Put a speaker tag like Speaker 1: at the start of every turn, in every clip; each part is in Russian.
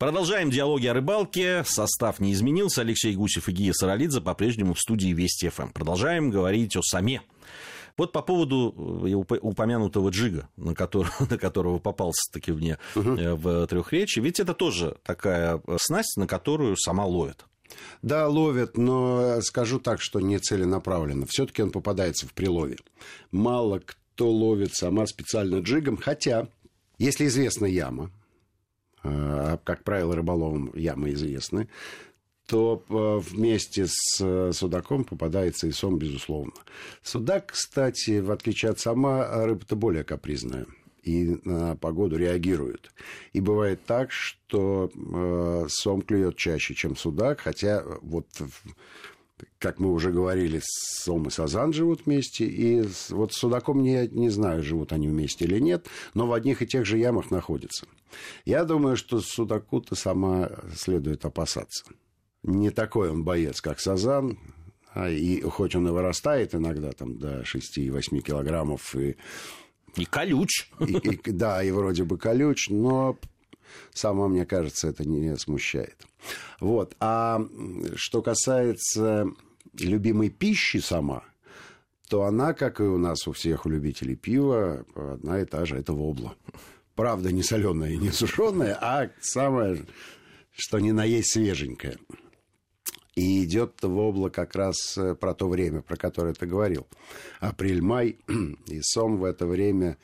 Speaker 1: Продолжаем диалоги о рыбалке. Состав не изменился. Алексей Гусев и Гия Саралидзе по-прежнему в студии Вести ФМ. Продолжаем говорить о саме. Вот по поводу э, упомянутого джига, на которого, на которого попался таки мне угу. в трехречи, ведь это тоже такая э, снасть, на которую сама ловит.
Speaker 2: Да, ловят, но скажу так, что не целенаправленно. Все-таки он попадается в прилове. Мало кто ловит сама специально джигом, хотя, если известна яма, как правило, рыболовам ямы известны, то э, вместе с э, судаком попадается и сом, безусловно. Судак, кстати, в отличие от сама, рыба-то более капризная и на погоду реагирует. И бывает так, что э, сом клюет чаще, чем судак, хотя вот как мы уже говорили, Сом и Сазан живут вместе, и вот с Судаком не, не знаю, живут они вместе или нет, но в одних и тех же ямах находятся. Я думаю, что Судаку-то сама следует опасаться. Не такой он боец, как Сазан, а и хоть он и вырастает иногда там до 6-8 килограммов и
Speaker 1: и колюч.
Speaker 2: И, и, да, и вроде бы колюч, но Сама, мне кажется, это не смущает. Вот. А что касается любимой пищи сама, то она, как и у нас у всех у любителей пива, одна и та же, это вобла. Правда, не соленая и не сушеная, а самое, что ни на есть свеженькое. И идет вобла как раз э, про то время, про которое ты говорил. Апрель-май, и сом в это время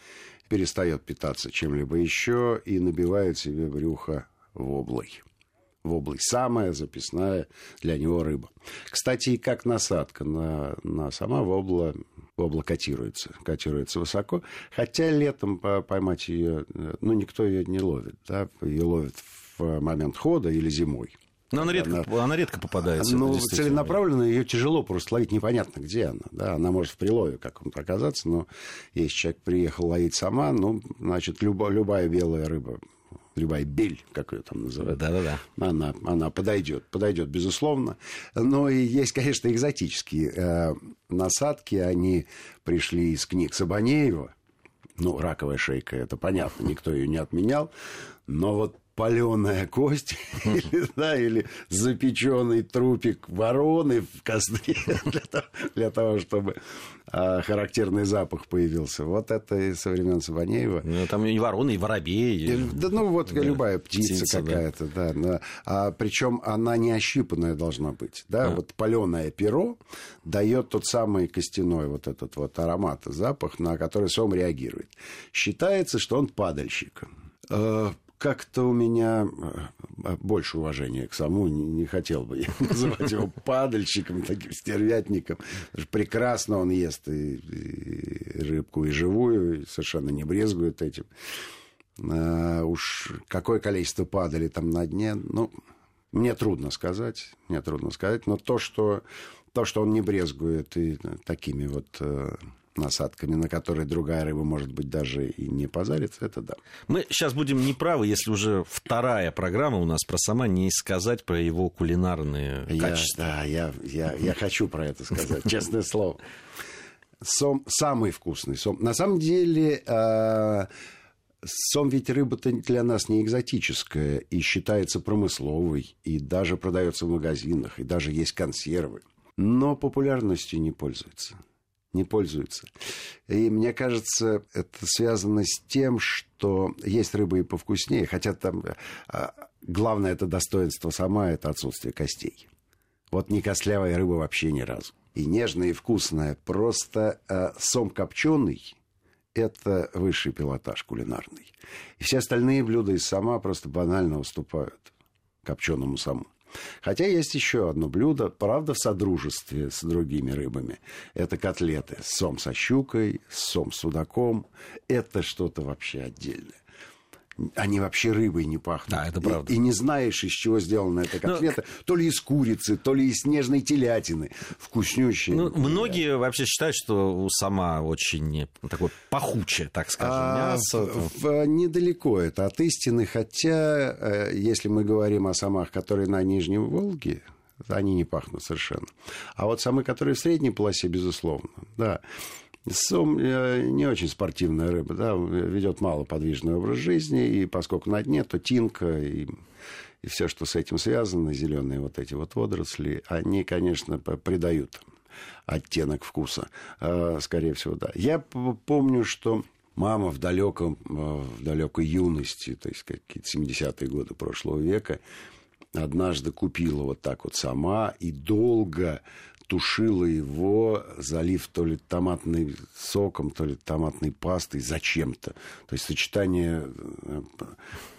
Speaker 2: перестает питаться чем-либо еще и набивает себе брюхо воблой. Воблой самая записная для него рыба. Кстати, и как насадка на, на сама вобла, вобла котируется, котируется высоко. Хотя летом поймать ее, ну, никто ее не ловит. Да? Ее ловят в момент хода или зимой.
Speaker 1: Но она редко, она, она редко попадается.
Speaker 2: Ну, целенаправленно ее тяжело просто ловить, непонятно, где она. Да, она может в прилове каком-то оказаться, но если человек приехал ловить сама, ну, значит, любая, любая белая рыба, любая бель, как ее там называют,
Speaker 1: Да-да-да.
Speaker 2: Она, она подойдет, подойдет, безусловно. Но и есть, конечно, экзотические э, насадки, они пришли из книг Сабанеева, ну, раковая шейка, это понятно, никто ее не отменял. Но вот паленая кость или, да, или запеченный трупик вороны в костре для того, для того чтобы а, характерный запах появился. Вот это из со времен Сабанеева.
Speaker 1: Ну, там и вороны, и воробей. И...
Speaker 2: Да, ну, вот да, любая птица, птица какая-то, да. да. А, причем она не ощипанная должна быть. Да? А. Вот паленое перо дает тот самый костяной вот этот вот аромат, запах, на который сом реагирует. Считается, что он падальщик а, как-то у меня э, больше уважения к саму, не, не хотел бы я называть его падальщиком, таким стервятником. Прекрасно он ест и, и рыбку, и живую, и совершенно не брезгует этим. А уж какое количество падали там на дне, ну, мне трудно сказать, мне трудно сказать, но то, что, то, что он не брезгует и такими вот э, насадками, на которые другая рыба, может быть, даже и не позарится, это да.
Speaker 1: Мы сейчас будем неправы, если уже вторая программа у нас про сама, не сказать про его кулинарные
Speaker 2: я,
Speaker 1: качества.
Speaker 2: Да, я, я, я хочу про это сказать, честное слово. Сом самый вкусный сом. На самом деле, э, сом ведь рыба-то для нас не экзотическая и считается промысловой, и даже продается в магазинах, и даже есть консервы. Но популярностью не пользуется не пользуются. И мне кажется, это связано с тем, что есть рыба и повкуснее, хотя там а, главное это достоинство сама, это отсутствие костей. Вот не костлявая рыба вообще ни разу. И нежная, и вкусная. Просто э, сом копченый – это высший пилотаж кулинарный. И все остальные блюда из сама просто банально уступают копченому саму. Хотя есть еще одно блюдо, правда, в содружестве с другими рыбами. Это котлеты. Сом со щукой, сом с судаком. Это что-то вообще отдельное они вообще рыбой не пахнут.
Speaker 1: Да, это правда.
Speaker 2: И, и не знаешь, из чего сделана эта ну, котлета. Но... То ли из курицы, то ли из снежной телятины. Вкуснющие.
Speaker 1: Ну, многие да. вообще считают, что сама очень такое пахучее, так скажем, а, мясо.
Speaker 2: В, в, недалеко это от истины, хотя, э, если мы говорим о самах, которые на Нижнем Волге, они не пахнут совершенно. А вот самые, которые в средней полосе, безусловно, да. Сом э, не очень спортивная рыба, да, ведет малоподвижный образ жизни, и поскольку на дне, то тинка и, и все, что с этим связано, зеленые вот эти вот водоросли, они, конечно, придают оттенок вкуса, э, скорее всего, да. Я помню, что мама в далеком, э, в далекой юности, то есть какие-то 70-е годы прошлого века, однажды купила вот так вот сама и долго тушила его, залив то ли томатным соком, то ли томатной пастой зачем-то. То есть сочетание э,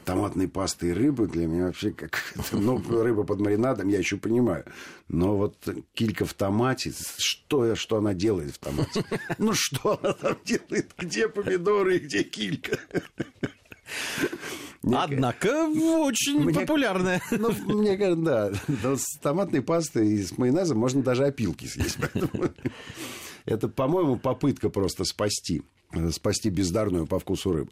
Speaker 2: томатной пасты и рыбы для меня вообще как... Ну, рыба под маринадом я еще понимаю. Но вот килька в томате, что, что она делает в томате? Ну, что она там делает? Где помидоры где килька?
Speaker 1: Однако очень мне, популярная.
Speaker 2: Ну, мне кажется, да. Но с томатной пастой и с майонезом можно даже опилки съесть. Поэтому это, по-моему, попытка просто спасти спасти бездарную по вкусу рыбу.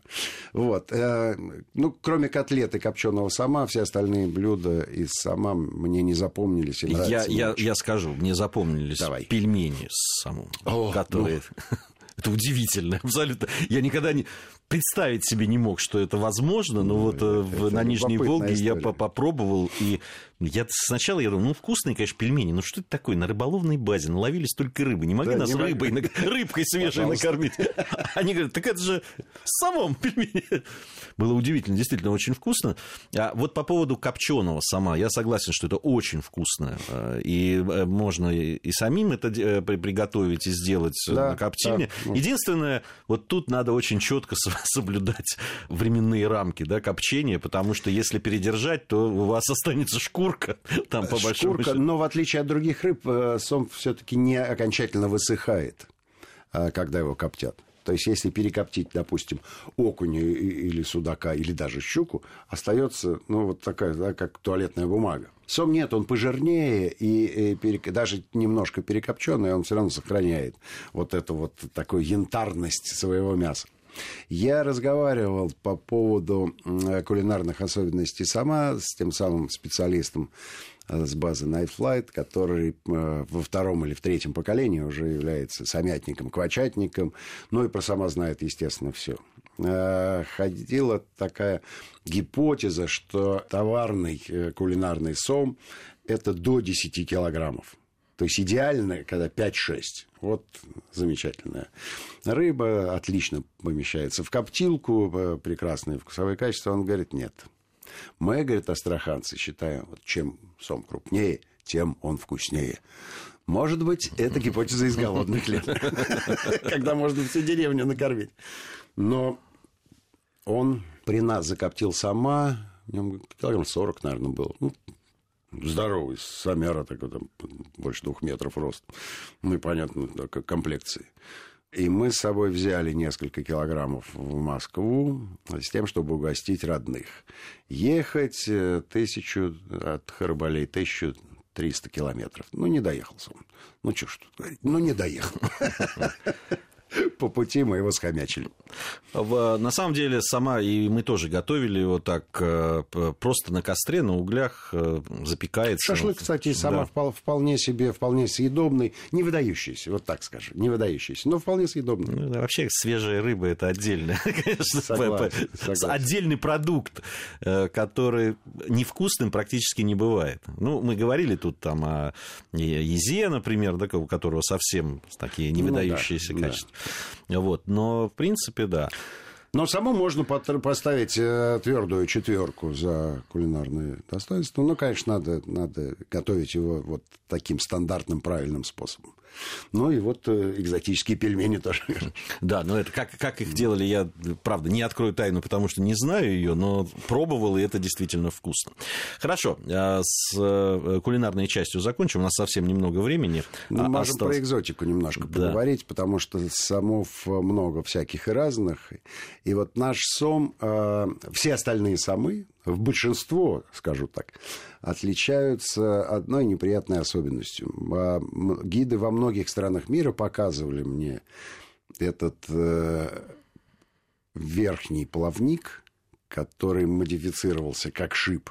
Speaker 2: Вот. Э, ну, кроме котлеты копченого сама, все остальные блюда из сама мне не запомнились. И
Speaker 1: я, я, я скажу, мне запомнились Давай. пельмени с самым, которые... Ну... Это удивительно, абсолютно. Я никогда не представить себе не мог, что это возможно, но ну, вот э, в, на Нижней Волге история. я попробовал, и я сначала я думал, ну, вкусные, конечно, пельмени, но что это такое, на рыболовной базе наловили столько рыбы, не могли да, нас не рыбой, могли. рыбкой свежей накормить. Они говорят, так это же самом пельмени. Было удивительно, действительно очень вкусно. А вот по поводу копченого сама, я согласен, что это очень вкусно, э, и э, можно и самим это приготовить и сделать да, на коптильне. Единственное, вот тут надо очень четко соблюдать временные рамки да, копчения, потому что если передержать, то у вас останется шкурка там по большому
Speaker 2: Шкурка, но в отличие от других рыб, э, сом все-таки не окончательно высыхает, э, когда его коптят. То есть, если перекоптить, допустим, окуня или судака, или даже щуку, остается, ну, вот такая, да, как туалетная бумага. Сом нет, он пожирнее и, и перек... даже немножко перекопченный, он все равно сохраняет вот эту вот такую янтарность своего мяса. Я разговаривал по поводу кулинарных особенностей сама с тем самым специалистом э, с базы Night Flight, который э, во втором или в третьем поколении уже является самятником, квачатником, ну и про сама знает, естественно, все. Э, ходила такая гипотеза, что товарный кулинарный сом – это до 10 килограммов. То есть идеальная, когда 5-6. Вот замечательная рыба, отлично помещается в коптилку, э, прекрасные вкусовые качества. Он говорит, нет. Мы, говорит, астраханцы, считаем, вот чем сом крупнее, тем он вкуснее. Может быть, это гипотеза из голодных лет, когда можно всю деревню накормить. Но он при нас закоптил сама, в нем килограмм 40, наверное, было. Ну, здоровый, самяра такой, там, больше двух метров рост. Ну и, понятно, такой комплекции. И мы с собой взяли несколько килограммов в Москву с тем, чтобы угостить родных. Ехать э, тысячу от Харбалей, тысячу триста километров. Ну, не доехал он. Ну, что ж тут говорить, ну, не доехал. по пути мы его схомячили.
Speaker 1: На самом деле, сама, и мы тоже готовили его так, э, просто на костре, на углях э, запекается.
Speaker 2: Шашлык, кстати, сама да. вполне себе, вполне съедобный, не выдающийся, вот так скажем, не выдающийся, но вполне съедобный.
Speaker 1: Ну, вообще, свежая рыба – это отдельно, конечно, согласен, согласен. отдельный продукт, э, который невкусным практически не бывает. Ну, мы говорили тут там о езе, например, да, у которого совсем такие невыдающиеся ну, да, качества. Да. Вот. Но, в принципе, да.
Speaker 2: Но само можно поставить э, твердую четверку за кулинарное достоинство. Но, конечно, надо, надо готовить его вот таким стандартным правильным способом. Ну и вот э, экзотические пельмени тоже.
Speaker 1: Да, но это как, как их делали, я, правда, не открою тайну, потому что не знаю ее, но пробовал, и это действительно вкусно. Хорошо, а с э, кулинарной частью закончим, у нас совсем немного времени.
Speaker 2: Ну, а, можем осталось... про экзотику немножко да. поговорить, потому что самов много всяких и разных. И вот наш сом, э, все остальные самы, в большинство, скажу так, отличаются одной неприятной особенностью. А, гиды во многих странах мира показывали мне этот э, верхний плавник, который модифицировался как шип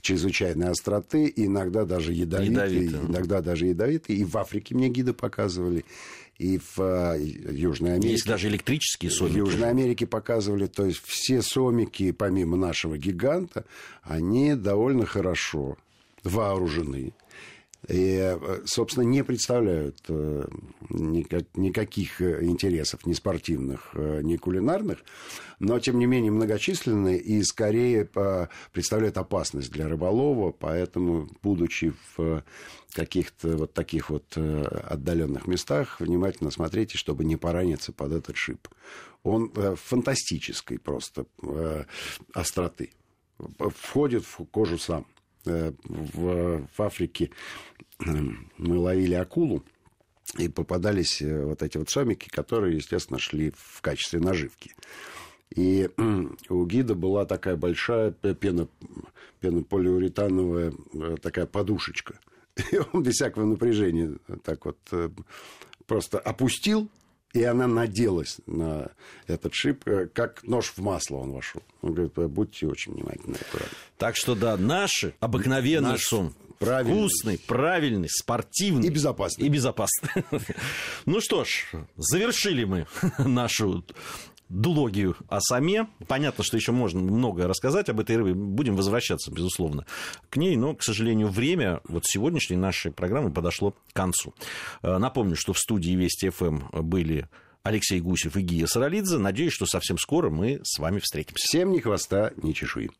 Speaker 2: чрезвычайной остроты, иногда даже ядовитый, ядовитый. иногда даже ядовитый. И в Африке мне гиды показывали. И в э, Южной Америке.
Speaker 1: Есть даже электрические сомики.
Speaker 2: В Южной Америке показывали, то есть все сомики, помимо нашего гиганта, они довольно хорошо вооружены. И, э, собственно, не представляют э, никаких интересов ни спортивных, ни кулинарных, но, тем не менее, многочисленные и скорее представляют опасность для рыболова, поэтому, будучи в каких-то вот таких вот э, отдаленных местах, внимательно смотрите, чтобы не пораниться под этот шип. Он э, фантастической просто э, остроты. Входит в кожу сам. В, в Африке мы ловили акулу, и попадались вот эти вот сомики, которые, естественно, шли в качестве наживки. И у гида была такая большая пена, пенополиуретановая такая подушечка – И он без всякого напряжения так вот э, просто опустил, и она наделась на этот шип, э, как нож в масло он вошел. Он говорит, будьте очень внимательны. Аккуратны.
Speaker 1: Так что да, наши обыкновенный Наш сон. Правильный. Вкусный, правильный, спортивный.
Speaker 2: И безопасный.
Speaker 1: И безопасный. Ну что ж, завершили мы нашу дулогию о саме. Понятно, что еще можно многое рассказать об этой рыбе. Будем возвращаться, безусловно, к ней. Но, к сожалению, время вот сегодняшней нашей программы подошло к концу. Э, напомню, что в студии Вести ФМ были Алексей Гусев и Гия Саралидзе. Надеюсь, что совсем скоро мы с вами встретимся.
Speaker 2: Всем ни хвоста, ни чешуи.